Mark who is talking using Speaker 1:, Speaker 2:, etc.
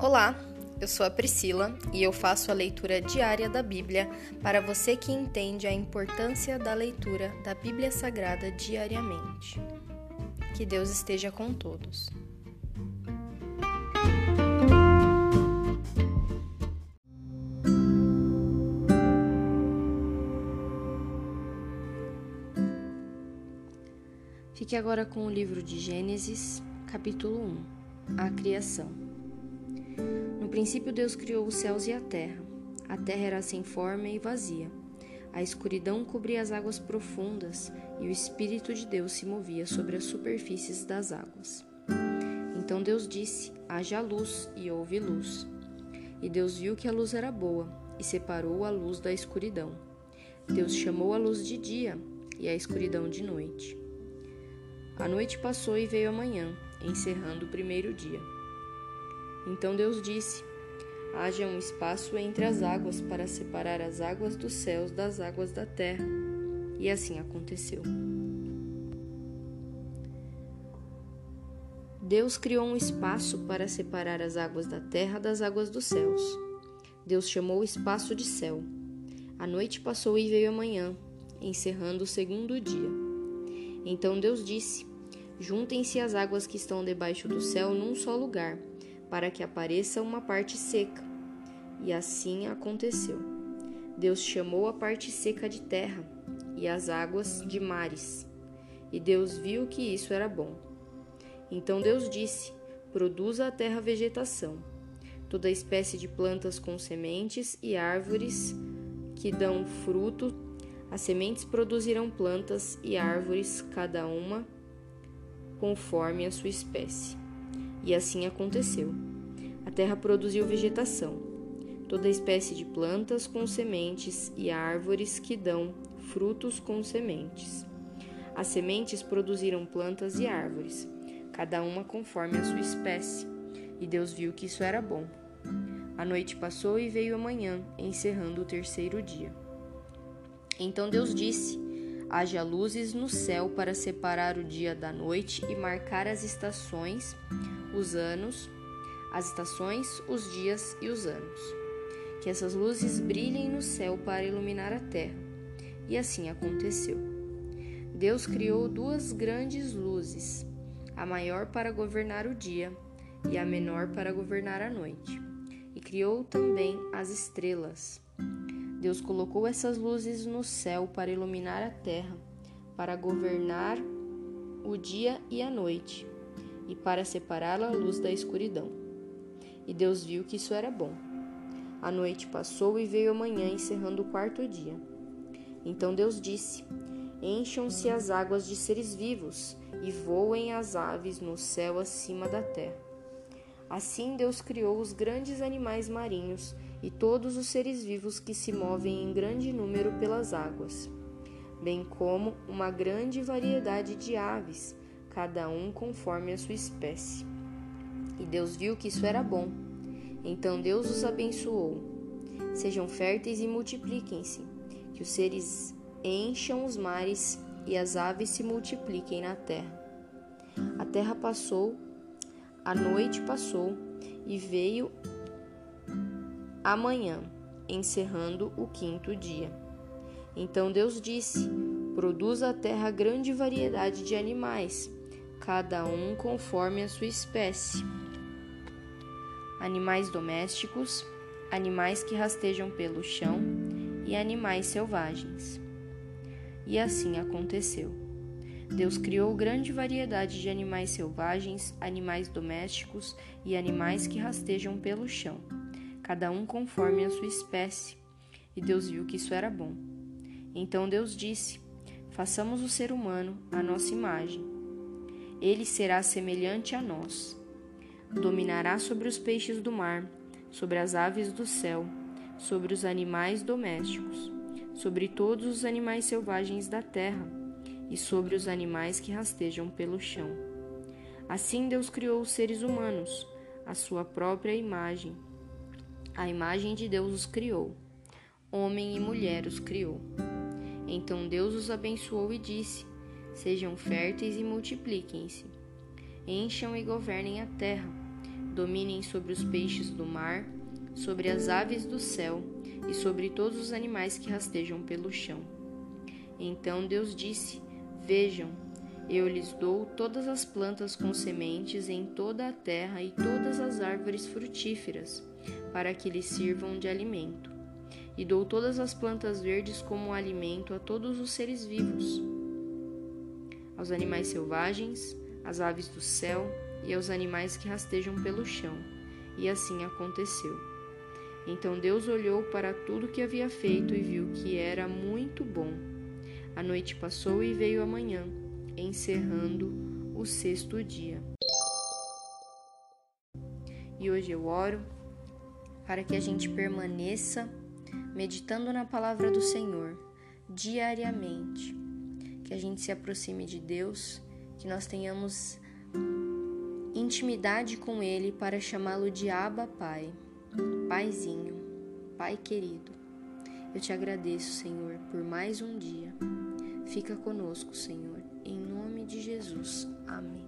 Speaker 1: Olá, eu sou a Priscila e eu faço a leitura diária da Bíblia para você que entende a importância da leitura da Bíblia Sagrada diariamente. Que Deus esteja com todos. Fique agora com o livro de Gênesis, capítulo 1 A Criação. No princípio, Deus criou os céus e a terra. A terra era sem forma e vazia. A escuridão cobria as águas profundas e o Espírito de Deus se movia sobre as superfícies das águas. Então Deus disse: Haja luz, e houve luz. E Deus viu que a luz era boa e separou a luz da escuridão. Deus chamou a luz de dia e a escuridão de noite. A noite passou e veio a manhã, encerrando o primeiro dia. Então Deus disse: Haja um espaço entre as águas para separar as águas dos céus das águas da terra. E assim aconteceu. Deus criou um espaço para separar as águas da terra das águas dos céus. Deus chamou o espaço de céu. A noite passou e veio a manhã, encerrando o segundo dia. Então Deus disse: Juntem-se as águas que estão debaixo do céu num só lugar, para que apareça uma parte seca. E assim aconteceu. Deus chamou a parte seca de terra e as águas de mares. E Deus viu que isso era bom. Então Deus disse: Produza a terra vegetação, toda espécie de plantas com sementes e árvores que dão fruto. As sementes produzirão plantas e árvores, cada uma conforme a sua espécie. E assim aconteceu. A terra produziu vegetação, toda espécie de plantas com sementes e árvores que dão frutos com sementes. As sementes produziram plantas e árvores, cada uma conforme a sua espécie, e Deus viu que isso era bom. A noite passou e veio a manhã, encerrando o terceiro dia. Então Deus disse: Haja luzes no céu para separar o dia da noite e marcar as estações, os anos, as estações, os dias e os anos. Que essas luzes brilhem no céu para iluminar a terra. E assim aconteceu. Deus criou duas grandes luzes, a maior para governar o dia e a menor para governar a noite. E criou também as estrelas. Deus colocou essas luzes no céu para iluminar a terra, para governar o dia e a noite, e para separar a luz da escuridão. E Deus viu que isso era bom. A noite passou e veio a manhã, encerrando o quarto dia. Então Deus disse: Encham-se as águas de seres vivos e voem as aves no céu acima da terra. Assim Deus criou os grandes animais marinhos e todos os seres vivos que se movem em grande número pelas águas, bem como uma grande variedade de aves, cada um conforme a sua espécie. E Deus viu que isso era bom. Então Deus os abençoou. Sejam férteis e multipliquem-se, que os seres encham os mares e as aves se multipliquem na terra. A terra passou, a noite passou e veio amanhã, encerrando o quinto dia. Então Deus disse: Produza a terra grande variedade de animais, cada um conforme a sua espécie. Animais domésticos, animais que rastejam pelo chão e animais selvagens. E assim aconteceu. Deus criou grande variedade de animais selvagens, animais domésticos e animais que rastejam pelo chão cada um conforme a sua espécie. E Deus viu que isso era bom. Então Deus disse: Façamos o ser humano à nossa imagem. Ele será semelhante a nós. Dominará sobre os peixes do mar, sobre as aves do céu, sobre os animais domésticos, sobre todos os animais selvagens da terra e sobre os animais que rastejam pelo chão. Assim Deus criou os seres humanos, à sua própria imagem a imagem de Deus os criou. Homem e mulher os criou. Então Deus os abençoou e disse: Sejam férteis e multipliquem-se. Encham e governem a terra. dominem sobre os peixes do mar, sobre as aves do céu e sobre todos os animais que rastejam pelo chão. Então Deus disse: Vejam, eu lhes dou todas as plantas com sementes em toda a terra e todas as árvores frutíferas, para que lhes sirvam de alimento. E dou todas as plantas verdes como alimento a todos os seres vivos, aos animais selvagens, às aves do céu e aos animais que rastejam pelo chão. E assim aconteceu. Então Deus olhou para tudo que havia feito e viu que era muito bom. A noite passou e veio a manhã encerrando o sexto dia. E hoje eu oro para que a gente permaneça meditando na palavra do Senhor diariamente, que a gente se aproxime de Deus, que nós tenhamos intimidade com Ele para chamá-lo de Abba Pai, Paizinho, Pai querido. Eu te agradeço, Senhor, por mais um dia. Fica conosco, Senhor em nome de Jesus. Amém.